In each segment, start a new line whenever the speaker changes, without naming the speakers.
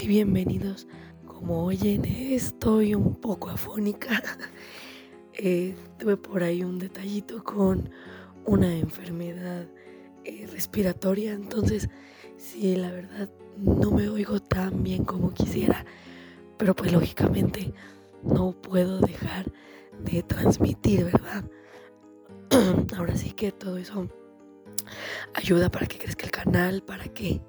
Y bienvenidos. Como oyen, estoy un poco afónica. Eh, tuve por ahí un detallito con una enfermedad eh, respiratoria, entonces sí, la verdad no me oigo tan bien como quisiera, pero pues lógicamente no puedo dejar de transmitir, ¿verdad? Ahora sí que todo eso ayuda para que crezca el canal, para que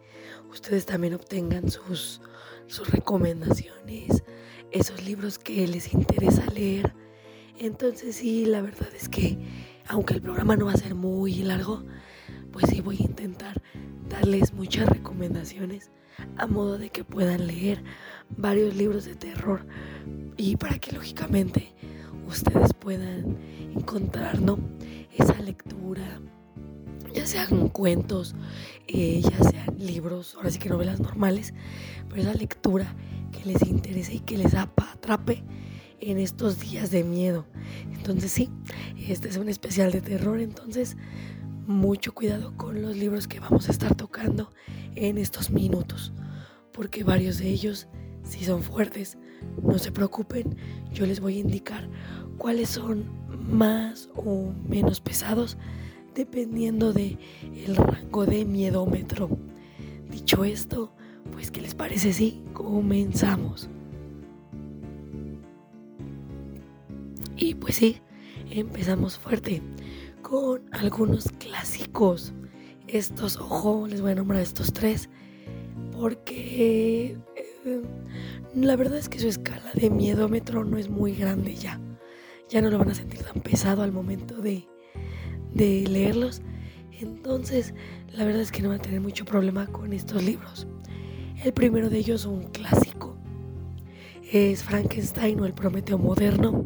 ustedes también obtengan sus, sus recomendaciones, esos libros que les interesa leer. Entonces sí, la verdad es que aunque el programa no va a ser muy largo, pues sí voy a intentar darles muchas recomendaciones a modo de que puedan leer varios libros de terror y para que lógicamente ustedes puedan encontrar ¿no? esa lectura ya sean cuentos, eh, ya sean libros, ahora sí que novelas normales, pero esa lectura que les interese y que les atrape en estos días de miedo. Entonces sí, este es un especial de terror, entonces mucho cuidado con los libros que vamos a estar tocando en estos minutos, porque varios de ellos sí son fuertes. No se preocupen, yo les voy a indicar cuáles son más o menos pesados dependiendo de el rango de miedómetro. Dicho esto, pues ¿qué les parece si comenzamos? Y pues sí, empezamos fuerte con algunos clásicos. Estos, ojo, les voy a nombrar estos tres porque eh, la verdad es que su escala de miedómetro no es muy grande ya. Ya no lo van a sentir tan pesado al momento de, de leerlos. Entonces, la verdad es que no van a tener mucho problema con estos libros. El primero de ellos, un clásico, es Frankenstein o el Prometeo Moderno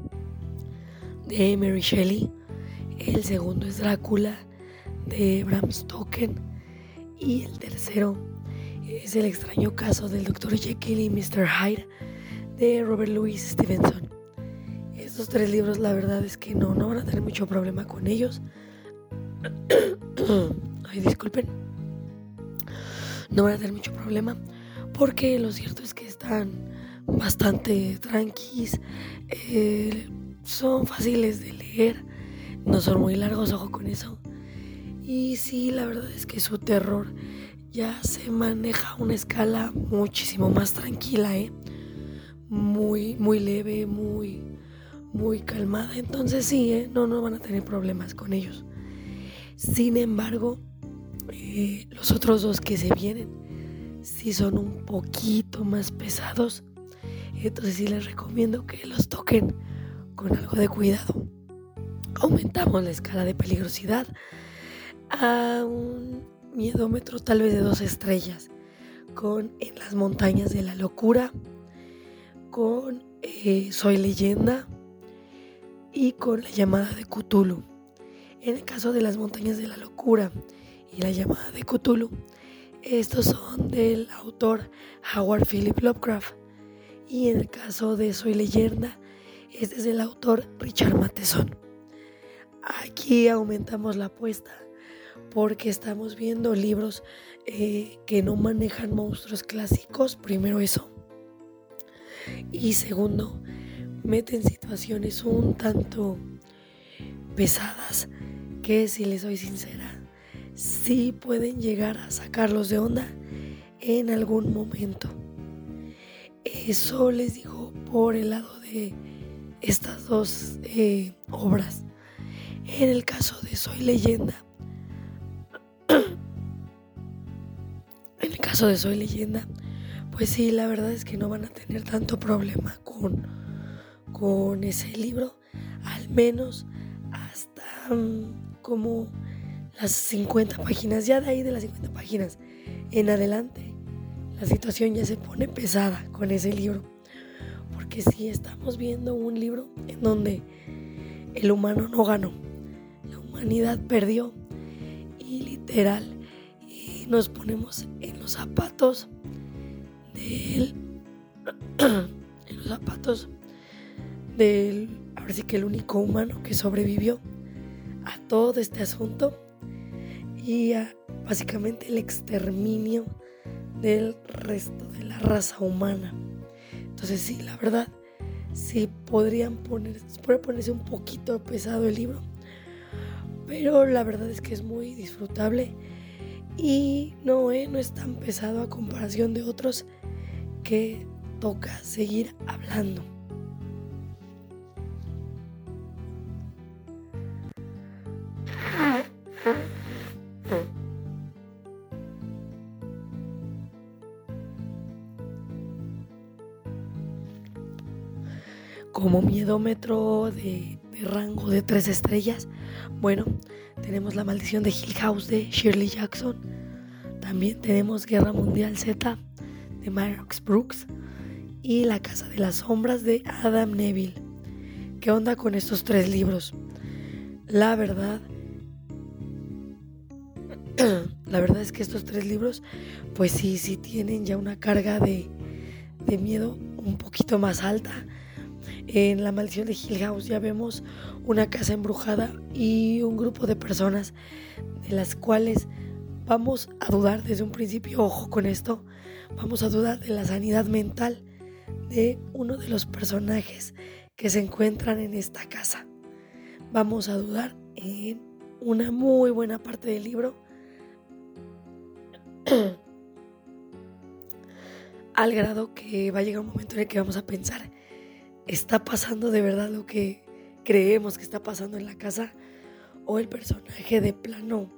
de Mary Shelley. El segundo es Drácula de Bram Stoker. Y el tercero es El extraño caso del Dr. Jekyll y Mr. Hyde de Robert Louis Stevenson. Estos tres libros la verdad es que no, no van a tener mucho problema con ellos. Ay, disculpen. No van a tener mucho problema porque lo cierto es que están bastante tranquis, eh, son fáciles de leer, no son muy largos, ojo con eso. Y sí, la verdad es que su terror ya se maneja a una escala muchísimo más tranquila, ¿eh? Muy, muy leve, muy, muy calmada. Entonces sí, ¿eh? no, no van a tener problemas con ellos. Sin embargo, eh, los otros dos que se vienen sí son un poquito más pesados. Entonces sí les recomiendo que los toquen con algo de cuidado. Aumentamos la escala de peligrosidad a un miedómetro tal vez de dos estrellas, con En las montañas de la locura, con eh, Soy leyenda y con la llamada de Cthulhu. En el caso de las montañas de la locura y la llamada de Cthulhu, estos son del autor Howard Philip Lovecraft. Y en el caso de Soy leyenda, este es del autor Richard Matheson. Aquí aumentamos la apuesta porque estamos viendo libros eh, que no manejan monstruos clásicos, primero eso. Y segundo, meten situaciones un tanto pesadas que si les soy sincera, sí pueden llegar a sacarlos de onda en algún momento. Eso les digo por el lado de estas dos eh, obras. En el caso de Soy leyenda, en el caso de Soy leyenda, pues sí, la verdad es que no van a tener tanto problema con, con ese libro, al menos hasta mm, como las 50 páginas, ya de ahí de las 50 páginas en adelante, la situación ya se pone pesada con ese libro. Porque si estamos viendo un libro en donde el humano no ganó, la humanidad perdió y literal, nos ponemos en los zapatos del, en los zapatos del, ahora sí que el único humano que sobrevivió todo este asunto y a básicamente el exterminio del resto de la raza humana. Entonces sí, la verdad, sí podrían poner, puede ponerse un poquito pesado el libro, pero la verdad es que es muy disfrutable y no, eh, no es tan pesado a comparación de otros que toca seguir hablando. Como miedómetro de, de, rango de tres estrellas. Bueno, tenemos La maldición de Hill House de Shirley Jackson. También tenemos Guerra Mundial Z de Max Brooks. Y La Casa de las Sombras de Adam Neville. ¿Qué onda con estos tres libros? La verdad, la verdad es que estos tres libros, pues sí, sí tienen ya una carga de, de miedo un poquito más alta en La maldición de Hill House ya vemos una casa embrujada y un grupo de personas de las cuales vamos a dudar desde un principio, ojo con esto, vamos a dudar de la sanidad mental de uno de los personajes que se encuentran en esta casa. Vamos a dudar en una muy buena parte del libro. al grado que va a llegar un momento en el que vamos a pensar está pasando de verdad lo que creemos que está pasando en la casa o el personaje de plano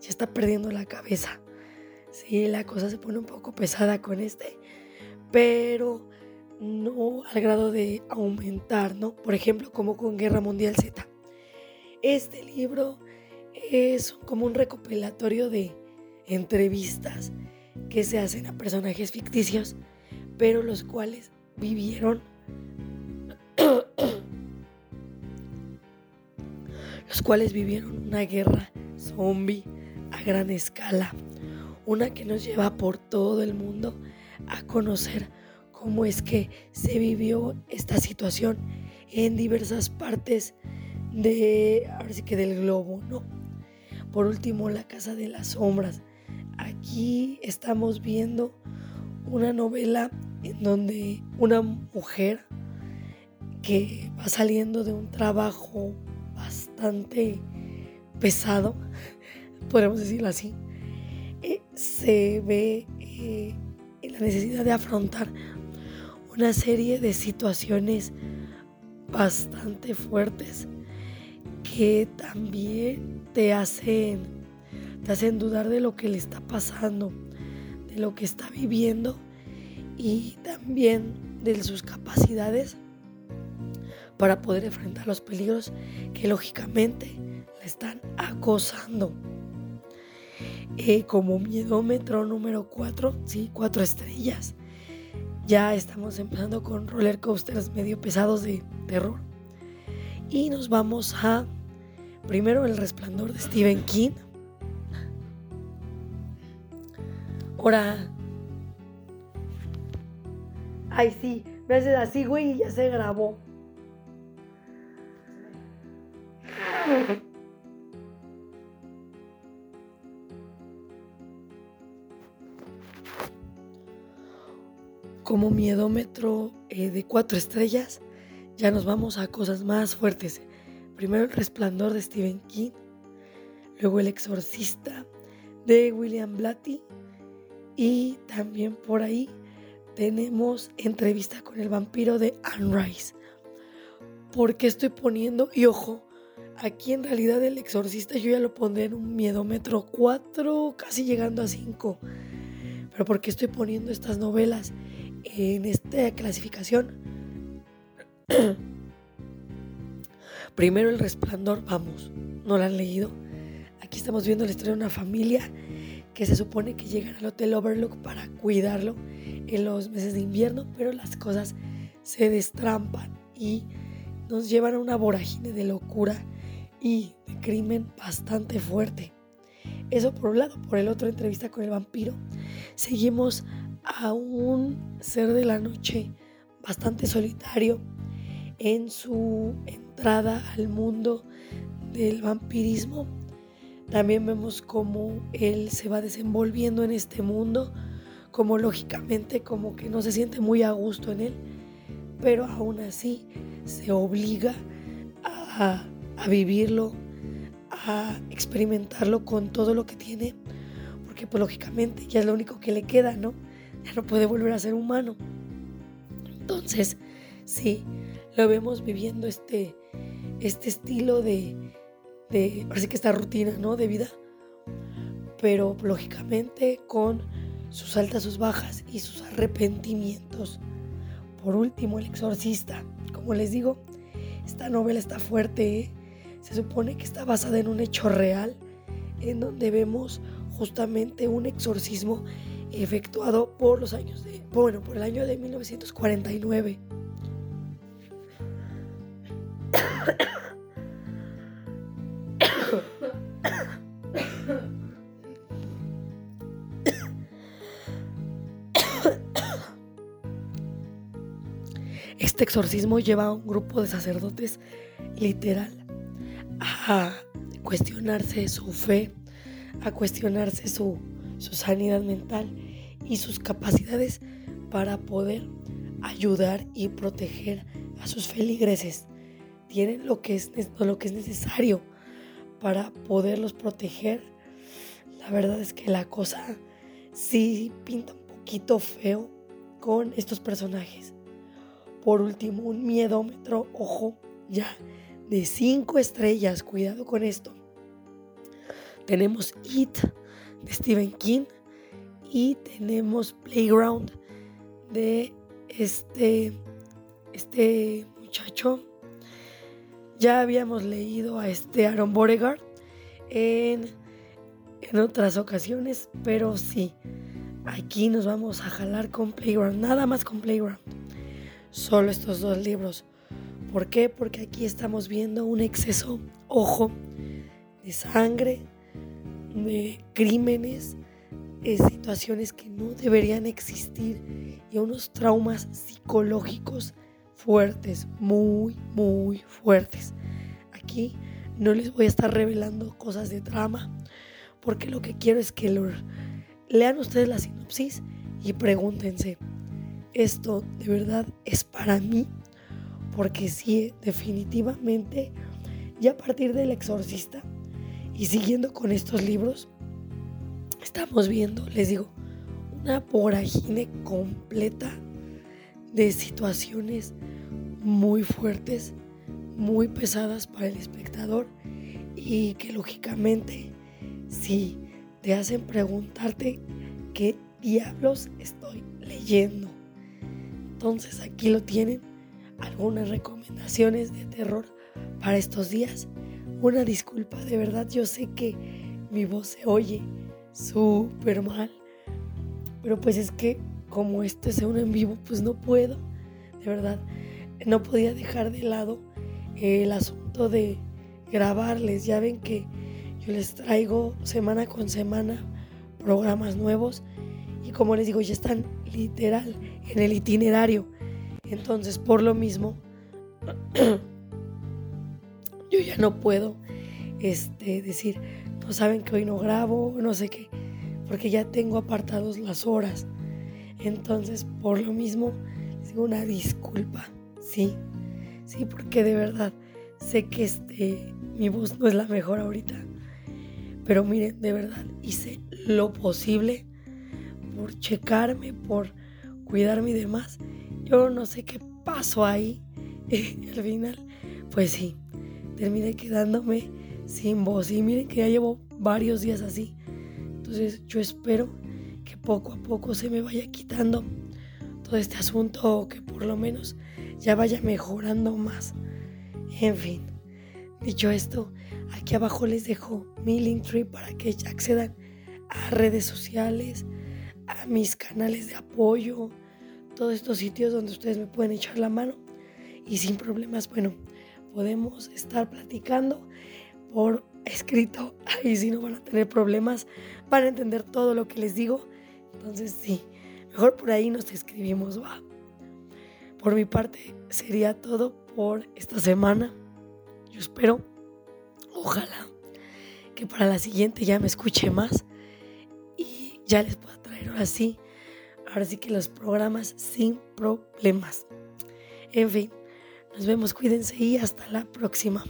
ya está perdiendo la cabeza. Sí, la cosa se pone un poco pesada con este, pero no al grado de aumentar, ¿no? Por ejemplo, como con Guerra Mundial Z. Este libro es como un recopilatorio de entrevistas que se hacen a personajes ficticios, pero los cuales vivieron cuales vivieron una guerra zombie a gran escala, una que nos lleva por todo el mundo a conocer cómo es que se vivió esta situación en diversas partes de, del globo, ¿no? Por último, La Casa de las Sombras. Aquí estamos viendo una novela en donde una mujer que va saliendo de un trabajo bastante pesado, podemos decirlo así, eh, se ve eh, la necesidad de afrontar una serie de situaciones bastante fuertes que también te hacen, te hacen dudar de lo que le está pasando, de lo que está viviendo y también de sus capacidades para poder enfrentar los peligros que lógicamente le están acosando. Eh, como miedómetro número 4, sí, 4 estrellas. Ya estamos empezando con roller coasters medio pesados de terror. Y nos vamos a primero El Resplandor de Stephen King. Ahora. Ay, sí, me haces así, güey, y ya se grabó. Como miedómetro eh, de cuatro estrellas, ya nos vamos a cosas más fuertes. Primero el resplandor de Stephen King, luego el exorcista de William Blatty y también por ahí tenemos entrevista con el vampiro de Anne Rice. Porque estoy poniendo, y ojo, Aquí en realidad el exorcista yo ya lo pondré en un miedómetro 4, casi llegando a 5. Pero ¿por qué estoy poniendo estas novelas en esta clasificación? Primero El Resplandor, vamos, no la han leído. Aquí estamos viendo la historia de una familia que se supone que llegan al Hotel Overlook para cuidarlo en los meses de invierno, pero las cosas se destrampan y nos llevan a una vorágine de locura y de crimen bastante fuerte. Eso por un lado. Por el otro, entrevista con el vampiro. Seguimos a un ser de la noche bastante solitario en su entrada al mundo del vampirismo. También vemos cómo él se va desenvolviendo en este mundo, como lógicamente como que no se siente muy a gusto en él, pero aún así se obliga a, a vivirlo, a experimentarlo con todo lo que tiene, porque pues lógicamente ya es lo único que le queda, ¿no? Ya no puede volver a ser humano. Entonces, sí, lo vemos viviendo este, este estilo de, de, así que esta rutina, ¿no? De vida, pero lógicamente con sus altas, sus bajas y sus arrepentimientos. Por último, El Exorcista. Como les digo, esta novela está fuerte. ¿eh? Se supone que está basada en un hecho real, en donde vemos justamente un exorcismo efectuado por los años de, bueno, por el año de 1949. Este exorcismo lleva a un grupo de sacerdotes literal a cuestionarse su fe, a cuestionarse su, sanidad mental y sus capacidades para poder ayudar y proteger a sus feligreses. Tienen lo que es, lo que es necesario para poderlos proteger. La verdad es que la cosa sí pinta un poquito feo con estos personajes. Por último, un miedómetro, ojo, ya de 5 estrellas. Cuidado con esto. Tenemos It de Stephen King y tenemos Playground de este, este muchacho. Ya habíamos leído a este Aaron Beauregard en, en otras ocasiones, pero sí, aquí nos vamos a jalar con Playground, nada más con Playground solo estos dos libros. ¿Por qué? Porque aquí estamos viendo un exceso, ojo, de sangre, crímenes, de situaciones que no deberían existir y unos traumas psicológicos fuertes, muy, muy fuertes. Aquí no les voy a estar revelando cosas de trama, porque lo que quiero es que lean ustedes la sinopsis y pregúntense, esto de verdad es para mí, porque sí, definitivamente, ya a partir del exorcista y siguiendo con estos libros, estamos viendo, les digo, una voragine completa de situaciones muy fuertes, muy pesadas para el espectador y que lógicamente sí te hacen preguntarte qué diablos estoy leyendo. Entonces aquí lo tienen, algunas recomendaciones de terror para estos días. Una disculpa, de verdad yo sé que mi voz se oye súper mal, pero pues es que como esto es un en vivo, pues no puedo, de verdad, no podía dejar de lado el asunto de grabarles. Ya ven que yo les traigo semana con semana programas nuevos y como les digo, ya están literal en el itinerario. Entonces, por lo mismo, yo ya no puedo este, decir, no saben que hoy no grabo, no sé qué, porque ya tengo apartados las horas. Entonces, por lo mismo, les digo una disculpa, sí, sí, porque de verdad sé que este, mi voz no es la mejor ahorita. Pero miren, de verdad hice lo posible por checarme, por cuidarme y demás. Yo no sé qué pasó ahí. Y al final, pues sí, terminé quedándome sin voz. Y miren que ya llevo varios días así. Entonces yo espero que poco a poco se me vaya quitando todo este asunto o que por lo menos ya vaya mejorando más. En fin, dicho esto, aquí abajo les dejo mi link tree para que accedan a redes sociales, a mis canales de apoyo, todos estos sitios donde ustedes me pueden echar la mano y sin problemas, bueno, podemos estar platicando por escrito. Ahí si no van a tener problemas, van a entender todo lo que les digo. Entonces sí, mejor por ahí nos escribimos, va. Por mi parte sería todo por esta semana. Yo espero, ojalá, que para la siguiente ya me escuche más y ya les pueda traer ahora sí ahora sí que los programas sin problemas. En fin, nos vemos, cuídense y hasta la próxima.